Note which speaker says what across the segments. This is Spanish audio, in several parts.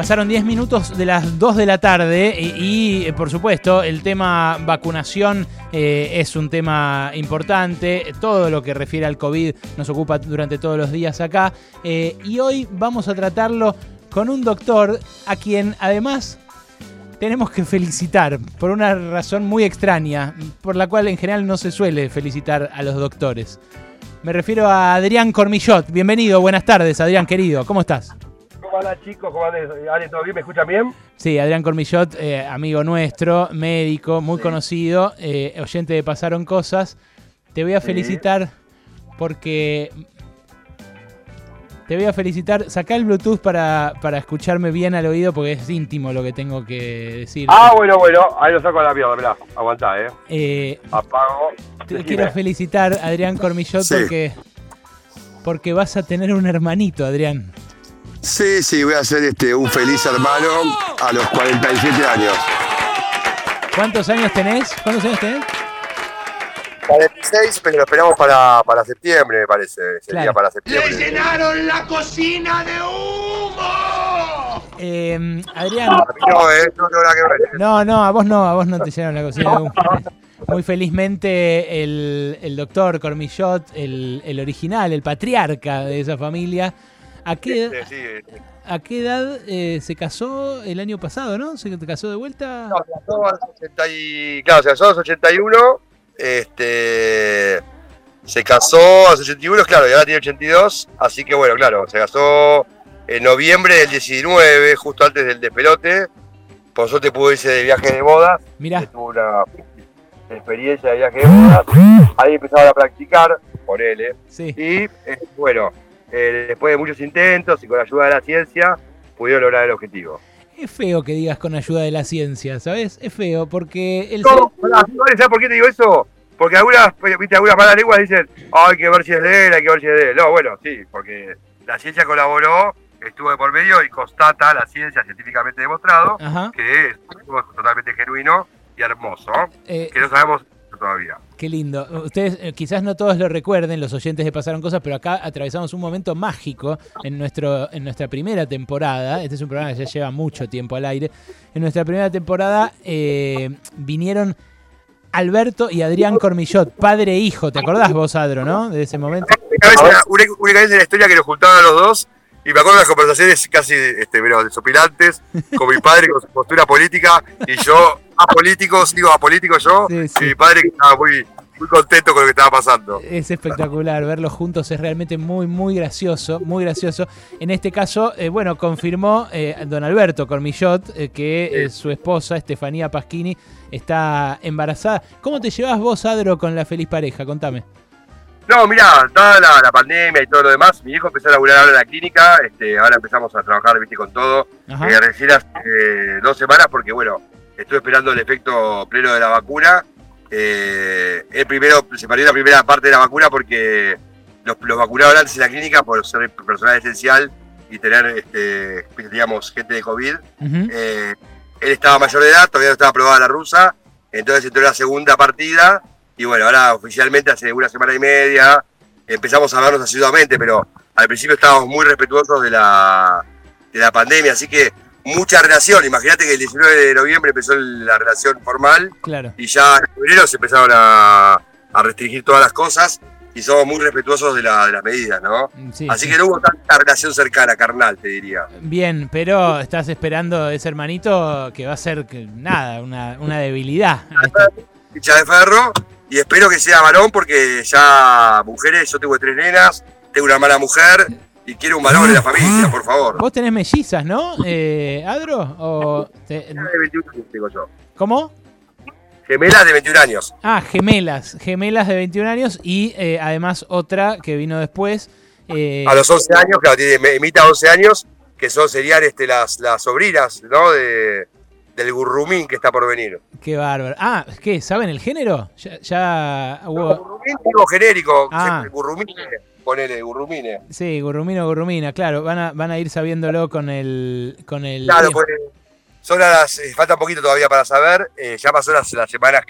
Speaker 1: Pasaron 10 minutos de las 2 de la tarde y, y, por supuesto el tema vacunación eh, es un tema importante. Todo lo que refiere al COVID nos ocupa durante todos los días acá. Eh, y hoy vamos a tratarlo con un doctor a quien además tenemos que felicitar por una razón muy extraña, por la cual en general no se suele felicitar a los doctores. Me refiero a Adrián Cormillot. Bienvenido, buenas tardes, Adrián querido. ¿Cómo estás?
Speaker 2: Hola chicos, ¿cómo andan? Ale, ¿todo bien? ¿Me escuchan bien?
Speaker 1: Sí, Adrián Cormillot, eh, amigo nuestro, médico, muy
Speaker 2: Sí.
Speaker 1: conocido, eh, oyente de Pasaron Cosas. Te voy a
Speaker 2: Sí.
Speaker 1: felicitar porque... Te voy a felicitar. Sacá el Bluetooth para, para escucharme bien al oído porque es íntimo lo que tengo que decir.
Speaker 2: Ah, bueno, bueno, ahí lo saco a la mierda, mirá, aguantá, eh.
Speaker 1: Eh,
Speaker 2: Apago.
Speaker 1: te
Speaker 2: Decime.
Speaker 1: quiero felicitar, Adrián Cormillot,
Speaker 3: Sí.
Speaker 1: porque, porque vas a tener un hermanito, Adrián.
Speaker 3: Sí, sí, voy a ser este, un feliz hermano a los 47 años.
Speaker 1: ¿Cuántos años tenés? ¿Cuántos años tenés?
Speaker 2: 46, pero lo esperamos para, para septiembre, me parece. Sería
Speaker 1: Claro.
Speaker 2: para septiembre.
Speaker 4: llenaron la cocina de humo!
Speaker 1: Eh, Adrián,
Speaker 2: A mí no, eh, no tengo nada que ver.
Speaker 1: No, no, a vos no, a vos no te llenaron la cocina de humo. Muy felizmente el, el doctor Cormillot, el, el original, el patriarca de esa familia, ¿a qué,
Speaker 2: Sí, sí, sí.
Speaker 1: a qué edad eh, se casó el año pasado, no? ¿Se casó de vuelta?
Speaker 2: No, se casó a los 80 y- Claro, se casó a los 81. Este. Se casó a los 81, claro, y ahora tiene 82. Así que bueno, claro, se casó en noviembre del 19, justo antes del despelote. Por suerte pudo irse de viaje de bodas.
Speaker 1: Mirá,
Speaker 2: tuvo una experiencia de viaje de bodas. Ahí empezaron a practicar, por él, ¿eh?
Speaker 1: sí.
Speaker 2: Y eh, bueno, eh, después de muchos intentos y con la ayuda de la ciencia, pudieron lograr el objetivo.
Speaker 1: Es feo que digas con ayuda de la ciencia, ¿sabes? Es feo porque el
Speaker 2: No, ¿Sabes por qué te digo eso? Porque algunas, pues, viste, algunas malas lenguas dicen, "Ah, hay que ver si es de él, hay que ver si es de él. No, bueno, sí, porque la ciencia colaboró, estuvo de por medio y constata la ciencia científicamente demostrado
Speaker 1: Ajá,
Speaker 2: que es totalmente genuino y hermoso,
Speaker 1: eh,
Speaker 2: que no sabemos todavía.
Speaker 1: Qué lindo. Ustedes eh, quizás no todos lo recuerden, los oyentes de Pasaron Cosas, pero acá atravesamos un momento mágico en, nuestro, en nuestra primera temporada. Este es un programa que ya lleva mucho tiempo al aire. En nuestra primera temporada eh, vinieron Alberto y Adrián Cormillot, padre e hijo. ¿Te acordás vos, Adro, no? De ese momento.
Speaker 2: Una vez, una, una- única vez en la historia que nos juntaban a los dos y me acuerdo de las conversaciones casi este, pero, desopilantes con mi padre con su postura política y yo apolítico, sigo apolítico yo
Speaker 1: Sí,
Speaker 2: y
Speaker 1: sí.
Speaker 2: mi padre que estaba muy, muy contento con lo que estaba pasando.
Speaker 1: Es espectacular verlos juntos, es realmente muy, muy gracioso, muy gracioso. En este caso, eh, bueno, confirmó eh, don Alberto Cormillot eh, que eh, su esposa, Estefanía Pasquini, está embarazada. ¿Cómo te llevas vos, Adro, con la feliz pareja? Contame.
Speaker 2: No, mirá, dada la, la pandemia y todo lo demás, mi hijo empezó a laburar ahora en la clínica, este, ahora empezamos a trabajar, viste, con todo. Eh, recién hace eh, dos semanas porque, bueno, estuve esperando el efecto pleno de la vacuna. Eh, el primero, se perdió la primera parte de la vacuna porque los, los vacunaron antes en la clínica por ser personal esencial y tener, este, digamos, gente de COVID. Eh, él estaba mayor de edad, todavía no estaba aprobada la rusa, entonces entró en la segunda partida y bueno, ahora oficialmente hace una semana y media empezamos a vernos asiduamente, pero al principio estábamos muy respetuosos de la, de la pandemia, así que mucha relación. Imagínate que el 19 de noviembre empezó la relación formal
Speaker 1: Claro.
Speaker 2: y ya en febrero se empezaron a, a restringir todas las cosas y somos muy respetuosos de, la- de las medidas, ¿no?
Speaker 1: Sí,
Speaker 2: Así
Speaker 1: sí.
Speaker 2: que no hubo tanta relación cercana, carnal, te diría.
Speaker 1: Bien, pero estás esperando ese hermanito que va a ser nada, una, una debilidad. A
Speaker 2: ficha de ferro y espero que sea varón porque ya mujeres, yo tengo tres nenas, tengo una mala mujer y quiero un varón en la familia, por favor.
Speaker 1: Vos tenés mellizas, ¿no, eh, Adro? O te-
Speaker 2: Gemelas de 21 años tengo yo.
Speaker 1: ¿Cómo?
Speaker 2: Gemelas de 21 años.
Speaker 1: Ah, gemelas, gemelas de 21 años y eh, además otra que vino después. eh,
Speaker 2: A los 11 años, claro, tiene, imita 11 años, que son serían este, las, las sobrinas, ¿no? De, del gurrumín que está por venir.
Speaker 1: Qué bárbaro. Ah, ¿qué? ¿Saben el género? Ya, ya hubo...
Speaker 2: Gurrumín digo genérico,
Speaker 1: Ah.
Speaker 2: gurrumine, ponele, gurrumine.
Speaker 1: Sí, gurrumino, gurrumina, claro. Van a, van a ir sabiéndolo con el... Con el
Speaker 2: Claro, pues son las, eh, falta un poquito todavía para saber. eh, ya pasó las, las semanas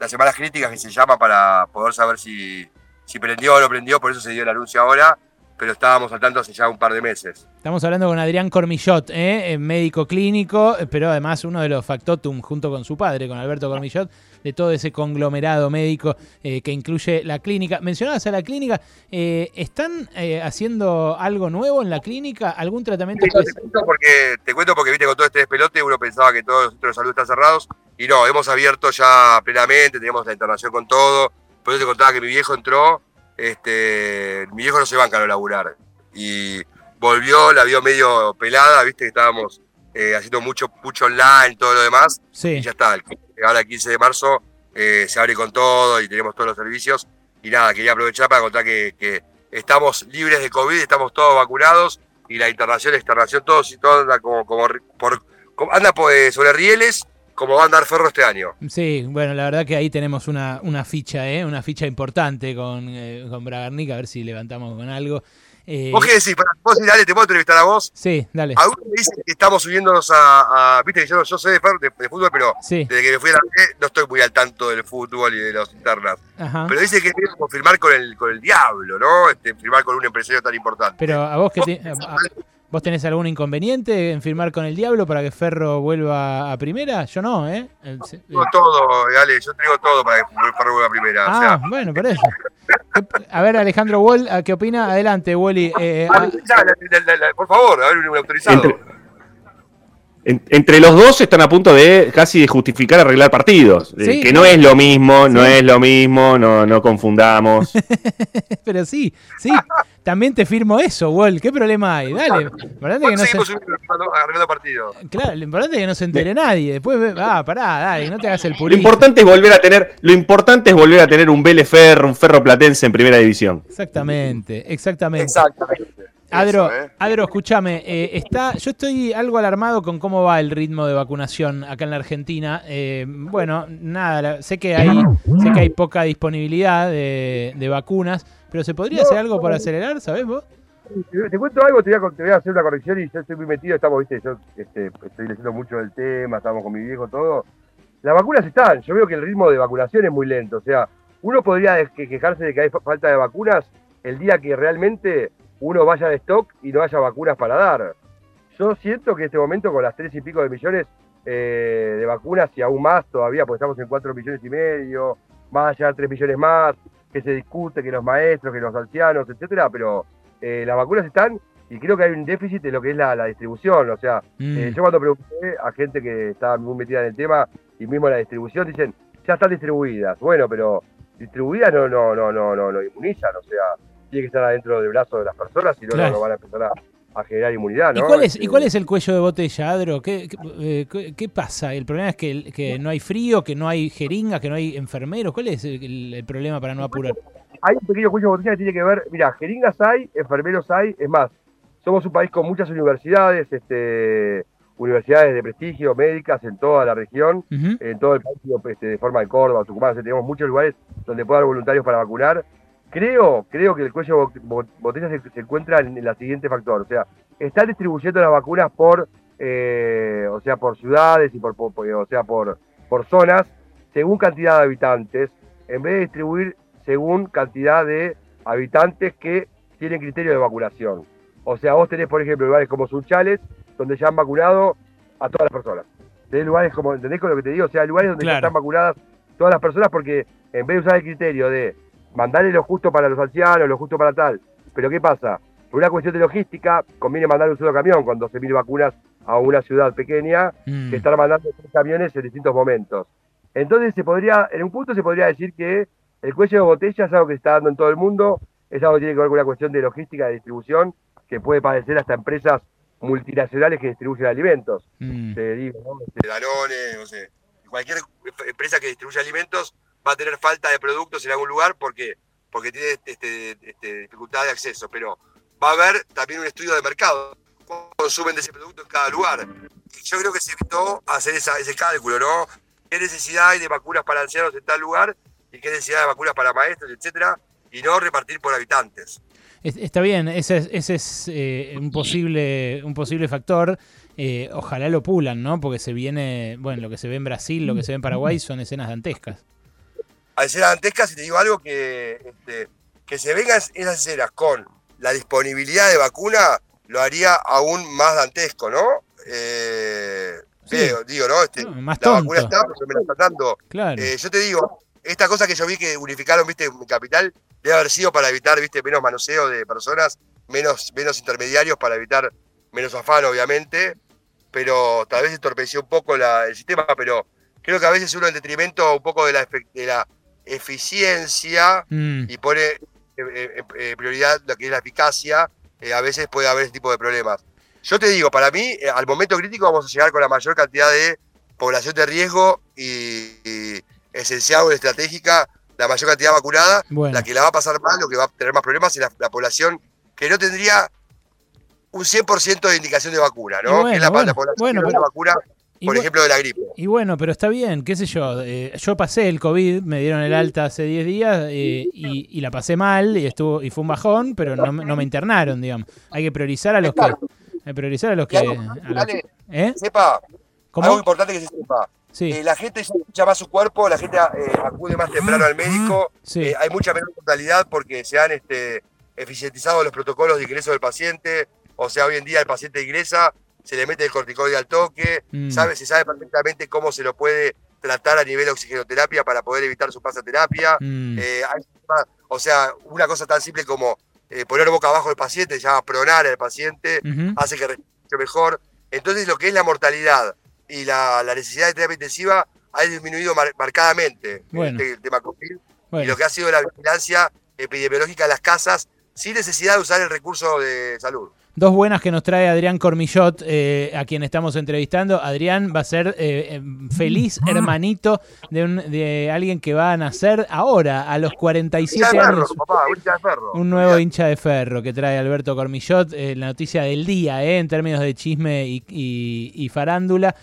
Speaker 2: las semanas críticas que se llama para poder saber si, si prendió o no prendió, por eso se dio el anuncio ahora. Pero estábamos al tanto hace ya un par de meses.
Speaker 1: Estamos hablando con Adrián Cormillot, ¿eh? médico clínico, pero además uno de los factotum junto con su padre, con Alberto Cormillot, de todo ese conglomerado médico eh, que incluye la clínica. Mencionabas a la clínica, eh, ¿están haciendo algo nuevo en la clínica? ¿Algún tratamiento?
Speaker 2: Sí, te, cuento porque, te cuento porque, viste, con todo este despelote uno pensaba que todos los centros de salud están cerrados y no, hemos abierto ya plenamente, tenemos la internación con todo. Por eso te contaba que mi viejo entró este, mi viejo no se banca a laburar. Y volvió, la vio medio pelada, viste que estábamos eh, haciendo mucho, mucho online, todo lo demás. Y ya está, ahora el 15 de marzo eh, se abre con todo y tenemos todos los servicios. Y nada, quería aprovechar para contar que, estamos libres de COVID, estamos todos vacunados y la internación, la externación, todos y todo anda como, como, por, anda pues, sobre rieles como va a andar Ferro este año.
Speaker 1: Sí, bueno, la verdad que ahí tenemos una, una ficha, ¿eh? una ficha importante con, eh, con Bragarnik, a ver si levantamos con algo.
Speaker 2: Eh, ¿Vos qué decís? vos, dale, ¿te puedo entrevistar a vos?
Speaker 1: Sí, dale.
Speaker 2: Algunos me dicen que estamos subiéndonos a, viste que yo, yo sé de, de, fútbol, pero desde que me fui a la no estoy muy al tanto del fútbol y de los internas. Pero dice que que firmar con el, con el diablo, ¿no? Este, firmar con un empresario tan importante.
Speaker 1: Pero a vos que... Te, ¿Vos tenés algún inconveniente en firmar con el Diablo para que Ferro vuelva a primera? Yo no, ¿eh?
Speaker 2: tengo todo, dale, yo tengo todo para que Ferro vuelva a primera.
Speaker 1: Ah, bueno, por eso. A ver, Alejandro Wall, ¿qué opina? Adelante, Wally.
Speaker 2: Eh, ah, por favor, a ver, un autorizado.
Speaker 5: Entre, los dos están a punto de casi de justificar arreglar partidos. que no es lo mismo, no es lo mismo, no, no confundamos.
Speaker 1: Pero sí, sí. También te firmo eso, Wall. ¿Qué problema hay? Dale. Importante que no se... partido. Claro, lo importante es que no se entere nadie. Después, ah, pará, dale, no te hagas el purista.
Speaker 5: Lo importante es volver a tener, lo importante es volver a tener un Vélez Ferro, un Ferro Platense en primera división.
Speaker 1: Exactamente, exactamente. Exactamente. Adro, ¿eh? Adro, escúchame, eh, está, yo estoy algo alarmado con cómo va el ritmo de vacunación acá en la Argentina. Eh, bueno, nada, sé que hay, sé que hay poca disponibilidad de, de vacunas. Pero ¿se podría hacer algo para acelerar, sabes vos?
Speaker 2: Te cuento algo, te voy, a, hacer una corrección y yo estoy muy metido, estamos, viste, yo este, estoy leyendo mucho del tema, estamos con mi viejo, todo. Las vacunas están, yo veo que el ritmo de vacunación es muy lento, o sea, uno podría quejarse de que hay falta de vacunas el día que realmente uno vaya de stock y no haya vacunas para dar. Yo siento que en este momento con las tres y pico de millones eh, de vacunas y aún más todavía, porque estamos en cuatro millones y medio, más allá de tres millones más, que se discute, que los maestros, que los ancianos, etcétera, pero eh, las vacunas están y creo que hay un déficit de lo que es la, distribución. O sea, mm. eh, yo cuando pregunté a gente que estaba muy metida en el tema y mismo la distribución, dicen, ya están distribuidas. Bueno, pero distribuidas no, no, no, no, no, no inmunizan, o sea, tiene que estar adentro del brazo de las personas y luego no van a empezar a a generar inmunidad. ¿no?
Speaker 1: ¿Y cuál, es, ¿Y cuál es el cuello de botella, Adro? ¿Qué, qué, eh, pasa? ¿El problema es que, que, no hay frío, que no hay jeringas, que no hay enfermeros? ¿Cuál es el, problema para no apurar?
Speaker 2: Hay un pequeño cuello de botella que tiene que ver, mira, jeringas hay, enfermeros hay, es más, somos un país con muchas universidades, este, universidades de prestigio, médicas en toda la región, en todo el país, este, de forma de Córdoba, Tucumán, tenemos muchos lugares donde puede haber voluntarios para vacunar Creo, creo que el cuello de botella se, encuentra en el siguiente factor, o sea, están distribuyendo las vacunas por, eh, o sea, por ciudades y por, o sea, por, por zonas, según cantidad de habitantes, en vez de distribuir según cantidad de habitantes que tienen criterio de vacunación. O sea, vos tenés, por ejemplo, lugares como Sunchales, donde ya han vacunado a todas las personas. Tenés lugares como, ¿entendés con lo que te digo? O sea, lugares donde ya están vacunadas todas las personas porque en vez de usar el criterio de mandarle lo justo para los ancianos, lo justo para tal. Pero ¿qué pasa? Por una cuestión de logística, conviene mandar un solo camión con 12.000 vacunas a una ciudad pequeña mm. que estar mandando tres camiones en distintos momentos. Entonces se podría, en un punto se podría decir que el cuello de botella es algo que se está dando en todo el mundo, es algo que tiene que ver con una cuestión de logística, de distribución, que puede padecer hasta empresas multinacionales que distribuyen alimentos. Mm. Te digo, ¿no? Danone, no sé, cualquier empresa que distribuye alimentos va a tener falta de productos en algún lugar porque, porque tiene este, este, dificultad de acceso, pero va a haber también un estudio de mercado, cuánto consumen de ese producto en cada lugar. Y yo creo que se evitó hacer ese cálculo, ¿no? ¿Qué necesidad hay de vacunas para ancianos en tal lugar y qué necesidad de vacunas para maestros, etcétera? Y no repartir por habitantes.
Speaker 1: Está bien, ese, ese es eh, un, posible, un posible factor. Eh, ojalá lo pulan, ¿no? Porque se viene, bueno, lo que se ve en Brasil, lo que se ve en Paraguay son escenas dantescas
Speaker 2: escenas dantescas y te digo algo que, este, que se vengan esas escenas con la disponibilidad de vacuna lo haría aún más dantesco, ¿no? Eh, digo, ¿no? Este,
Speaker 1: más
Speaker 2: la vacuna está, pero me la están dando.
Speaker 1: Claro.
Speaker 2: Eh, yo te digo, esta cosa que yo vi que unificaron, viste, en capital, debe haber sido para evitar, viste, menos manoseo de personas, menos, menos intermediarios para evitar menos afán, obviamente, pero tal vez entorpeció un poco el sistema, pero creo que a veces uno en detrimento un poco de la, de la eficiencia
Speaker 1: Mm.
Speaker 2: y pone eh, eh, eh, prioridad lo que es la eficacia, eh, a veces puede haber ese tipo de problemas. Yo te digo, para mí, al momento crítico vamos a llegar con la mayor cantidad de población de riesgo y, y esencial o estratégica, la mayor cantidad vacunada,
Speaker 1: Bueno.
Speaker 2: la que la va a pasar mal, lo que va a tener más problemas es la, la población que no tendría un 100% de indicación de vacuna, ¿no?
Speaker 1: Bueno,
Speaker 2: que es la,
Speaker 1: bueno,
Speaker 2: la población
Speaker 1: bueno,
Speaker 2: que no
Speaker 1: pero-
Speaker 2: vacuna,
Speaker 1: y
Speaker 2: por ejemplo, de la gripe.
Speaker 1: Y bueno, pero está bien, qué sé yo. eh, yo pasé el COVID, me dieron el alta hace 10 días eh, y, y la pasé mal y estuvo y fue un bajón, pero no, me- no me internaron, digamos. Hay que priorizar a los que. Hay que priorizar a los que.
Speaker 2: algo,
Speaker 1: a los-
Speaker 2: dale,
Speaker 1: ¿Eh?
Speaker 2: sepa,
Speaker 1: ¿Cómo?
Speaker 2: algo importante que se sepa.
Speaker 1: Sí.
Speaker 2: Eh, la gente escucha más su cuerpo, la gente eh, acude más temprano al médico,
Speaker 1: Sí.
Speaker 2: eh, hay mucha menos mortalidad porque se han este, eficientizado los protocolos de ingreso del paciente, o sea, hoy en día el paciente ingresa, se le mete el corticoide al toque,
Speaker 1: Mm.
Speaker 2: sabe, se sabe perfectamente cómo se lo puede tratar a nivel de oxigenoterapia para poder evitar su pasaterapia.
Speaker 1: Mm.
Speaker 2: Eh, hay- o sea, una cosa tan simple como eh, poner boca abajo al paciente, llama pronar al paciente, hace que respire mejor. Entonces, lo que es la mortalidad y la, la necesidad de terapia intensiva ha disminuido mar- marcadamente
Speaker 1: Bueno.
Speaker 2: este, el tema COVID. Y lo que ha sido la vigilancia epidemiológica en las casas sin necesidad de usar el recurso de salud.
Speaker 1: Dos buenas que nos trae Adrián Cormillot, eh, a quien estamos entrevistando. Adrián va a ser eh, eh, feliz hermanito de, un- de alguien que va a nacer ahora, a los
Speaker 2: Hincha
Speaker 1: 47
Speaker 2: de perro,
Speaker 1: años.
Speaker 2: papá, un hincha de perro.
Speaker 1: Un nuevo hincha de ferro que trae Alberto Cormillot, eh, la noticia del día, en términos de chisme y, y- y farándula.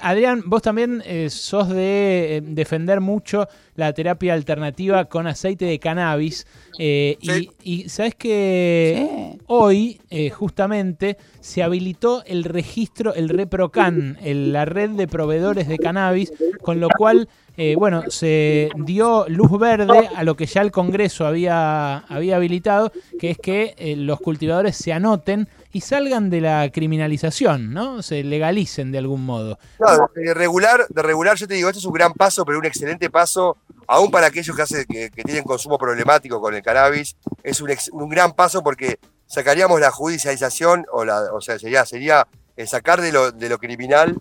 Speaker 1: Adrián, vos también sos de defender mucho la terapia alternativa con aceite de cannabis.
Speaker 2: Sí.
Speaker 1: y, y sabes que hoy, eh, justamente, se habilitó el registro, el ReproCan, la red de proveedores de cannabis, con lo cual eh, bueno, se dio luz verde a lo que ya el Congreso había, había habilitado, que es que eh, los cultivadores se anoten y salgan de la criminalización, ¿no? Se legalicen de algún modo.
Speaker 2: No, de regular, de regular, yo te digo, esto es un gran paso, pero un excelente paso, aún para aquellos que, hace- que, tienen consumo problemático con el cannabis, es un gran paso porque sacaríamos la judicialización, o, la, o sea, sería, sería eh, sacar de lo, de lo criminal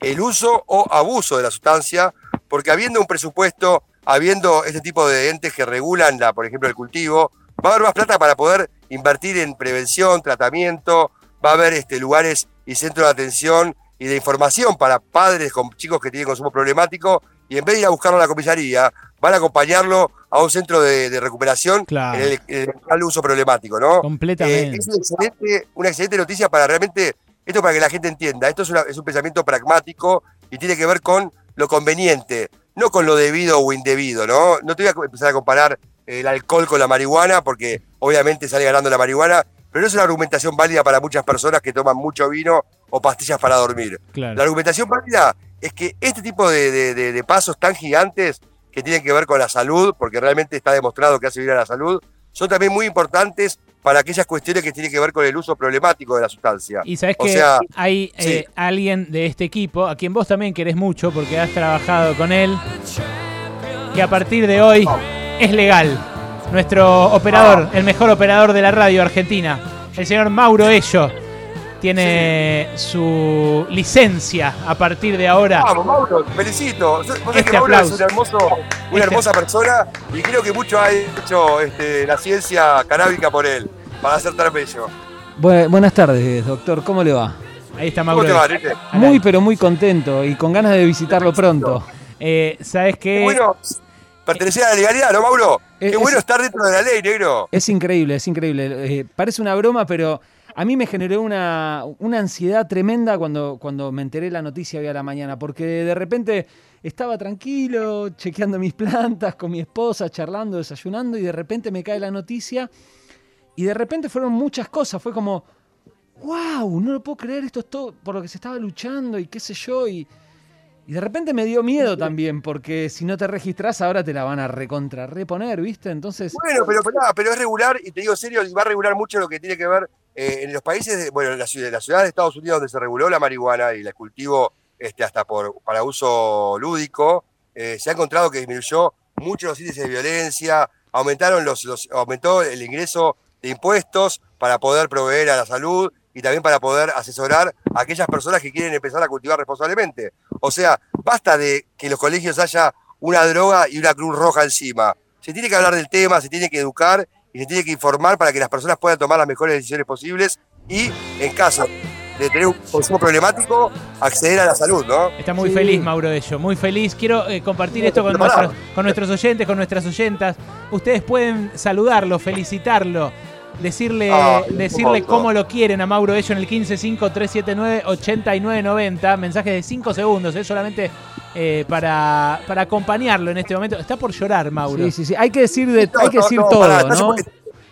Speaker 2: el uso o abuso de la sustancia, porque habiendo un presupuesto, habiendo este tipo de entes que regulan, la, por ejemplo, el cultivo, va a haber más plata para poder invertir en prevención, tratamiento, va a haber este, lugares y centros de atención y de información para padres con chicos que tienen consumo problemático, y en vez de ir a buscarlo a la comisaría, van a acompañarlo a un centro de, de recuperación
Speaker 1: Claro.
Speaker 2: en el, en el uso problemático, ¿no?
Speaker 1: Completamente.
Speaker 2: Eh, es una excelente, una excelente noticia para realmente, esto para que la gente entienda, esto es, una- es un pensamiento pragmático y tiene que ver con lo conveniente, no con lo debido o indebido, ¿no? No te voy a empezar a comparar el alcohol con la marihuana, porque obviamente sale ganando la marihuana, pero no es una argumentación válida para muchas personas que toman mucho vino o pastillas para dormir.
Speaker 1: Claro.
Speaker 2: La argumentación válida es que este tipo de, de- de- de pasos tan gigantes que tienen que ver con la salud, porque realmente está demostrado que hace bien a la salud, son también muy importantes para aquellas cuestiones que tienen que ver con el uso problemático de la sustancia.
Speaker 1: Y sabes
Speaker 2: O
Speaker 1: que
Speaker 2: sea,
Speaker 1: hay eh, alguien de este equipo, a quien vos también querés mucho porque has trabajado con él, que a partir de hoy es legal. Nuestro operador, el mejor operador de la radio argentina, el señor Mauro Ello, tiene su licencia a partir de ahora.
Speaker 2: Vamos, Mauro, felicito. Vos sabés
Speaker 1: Este
Speaker 2: que Mauro
Speaker 1: aplauso.
Speaker 2: es un hermoso, una
Speaker 1: Este-
Speaker 2: hermosa persona y creo que mucho ha hecho este, la ciencia canábica por él, para ser tan bello.
Speaker 6: Bu- buenas tardes, doctor. ¿Cómo le va?
Speaker 1: Ahí está
Speaker 2: ¿Cómo
Speaker 1: Mauro.
Speaker 2: te va,
Speaker 6: Muy, pero muy contento y con ganas de visitarlo pronto.
Speaker 1: Eh, ¿Sabes qué?
Speaker 2: Qué bueno pertenecer a la legalidad, ¿no, Mauro?
Speaker 6: Eh,
Speaker 2: Qué
Speaker 6: es-
Speaker 2: bueno estar dentro de la ley, negro.
Speaker 6: Es increíble, es increíble. Eh, parece una broma, pero a mí me generó una, una ansiedad tremenda cuando, cuando me enteré la noticia hoy a la mañana, porque de repente estaba tranquilo, chequeando mis plantas con mi esposa, charlando, desayunando, y de repente me cae la noticia, y de repente fueron muchas cosas, fue como, wow, no lo puedo creer, esto es todo por lo que se estaba luchando y qué sé yo, y, Y de repente me dio miedo también, porque si no te registras ahora te la van a recontra reponer, ¿viste? Entonces.
Speaker 2: Bueno, pero, pero, pero es regular, y te digo serio, va a regular mucho lo que tiene que ver eh, en los países, de, bueno, en la ciudad, la ciudad de Estados Unidos donde se reguló la marihuana y el cultivo este, hasta por, para uso lúdico, eh, se ha encontrado que disminuyó mucho los índices de violencia, aumentaron los, los, aumentó el ingreso de impuestos para poder proveer a la salud y también para poder asesorar a aquellas personas que quieren empezar a cultivar responsablemente. O sea, basta de que en los colegios haya una droga y una cruz roja encima. Se tiene que hablar del tema, se tiene que educar y se tiene que informar para que las personas puedan tomar las mejores decisiones posibles y, en caso de tener un consumo problemático, acceder a la salud, ¿no?
Speaker 1: Está muy sí. feliz, Mauro Ello, muy feliz. Quiero eh, compartir esto con nuestros, con nuestros oyentes, con nuestras oyentas. Ustedes pueden saludarlo, felicitarlo decirle, ah, decirle cómo lo quieren a Mauro Ello en el 1553798990. Mensaje de 5 segundos, ¿eh? solamente eh, para, para acompañarlo en este momento. Está por llorar, Mauro.
Speaker 6: Sí, sí, sí. Hay que decir, de, hay que decir no, todo, para, ¿no?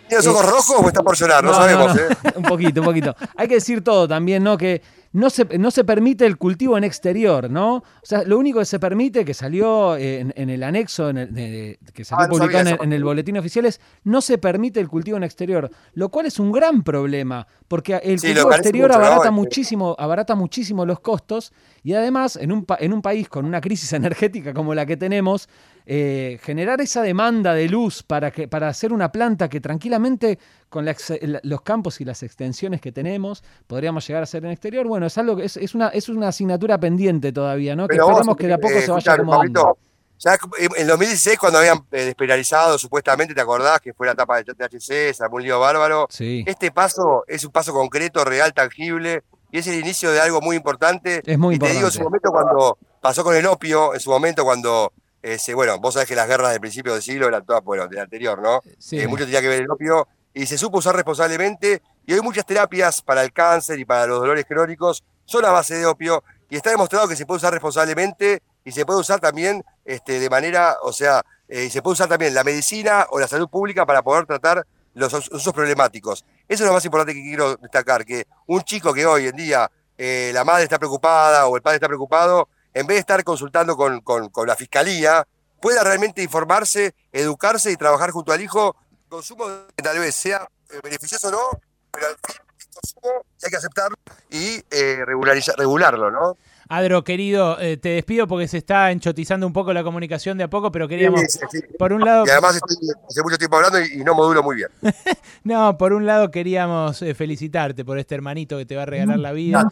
Speaker 2: ¿Tiene los ojos rojos o está por llorar? No, no sabemos, ¿eh?
Speaker 6: un poquito, un poquito. Hay que decir todo también, ¿no? Que no se, no se permite el cultivo en exterior, ¿no? O sea, lo único que se permite, que salió en, en el anexo, en el, de, que salió ah, publicado en, en, el boletín oficial, es no se permite el cultivo en exterior, lo cual es un gran problema, porque el sí, cultivo exterior mucho, abarata, ¿no? muchísimo, abarata muchísimo los costos y además en un, en un país con una crisis energética como la que tenemos, eh, generar esa demanda de luz para, que, para hacer una planta que tranquilamente con la, los campos y las extensiones que tenemos podríamos llegar a hacer en exterior, bueno, es algo es, es, una, es una asignatura pendiente todavía, ¿no?
Speaker 2: Pero
Speaker 6: que esperamos que de a poco
Speaker 2: eh,
Speaker 6: se vaya acomodando.
Speaker 2: Pablito, ya en 2016, cuando habían eh, despenalizado, supuestamente, ¿te acordás que fue la etapa de THC, un lío bárbaro?
Speaker 6: Sí.
Speaker 2: Este paso es un paso concreto, real, tangible, y es el inicio de algo muy importante.
Speaker 6: Es muy
Speaker 2: y
Speaker 6: importante.
Speaker 2: te digo, en su momento cuando pasó con el opio, en su momento cuando ese, bueno, vos sabés que las guerras del principio del siglo eran todas, bueno, del anterior, ¿no?
Speaker 6: Sí.
Speaker 2: Eh, mucho tenía que ver el opio y se supo usar responsablemente y hay muchas terapias para el cáncer y para los dolores crónicos son a base de opio y está demostrado que se puede usar responsablemente y se puede usar también este, de manera, o sea, eh, se puede usar también la medicina o la salud pública para poder tratar los usos problemáticos. Eso es lo más importante que quiero destacar, que un chico que hoy en día eh, la madre está preocupada o el padre está preocupado, en vez de estar consultando con, con, la fiscalía, pueda realmente informarse, educarse y trabajar junto al hijo. Consumo que tal vez sea eh, beneficioso o no, pero al fin el consumo hay que aceptarlo y eh, regularlo, ¿no?
Speaker 1: Adro, querido, eh, te despido porque se está enchotizando un poco la comunicación de a poco, pero queríamos,
Speaker 2: sí, sí, sí.
Speaker 1: por un lado...
Speaker 2: Y además estoy hace mucho tiempo hablando y, y no modulo muy bien.
Speaker 1: no, por un lado queríamos eh, felicitarte por este hermanito que te va a regalar la vida.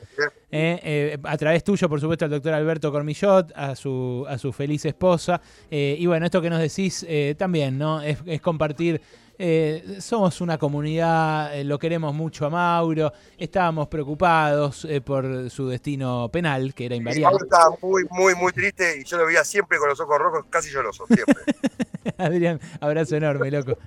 Speaker 1: Eh, eh, a través tuyo, por supuesto, al doctor Alberto Cormillot, a su, a su feliz esposa. y bueno, esto que nos decís también, ¿no? Es, es compartir eh, somos una comunidad, eh, lo queremos mucho a Mauro, estábamos preocupados eh, por su destino penal, que era invariable.
Speaker 2: Mauro estaba muy, muy, muy triste y yo lo veía siempre con los ojos rojos, casi llorosos, siempre.
Speaker 1: Adrián, abrazo enorme, loco.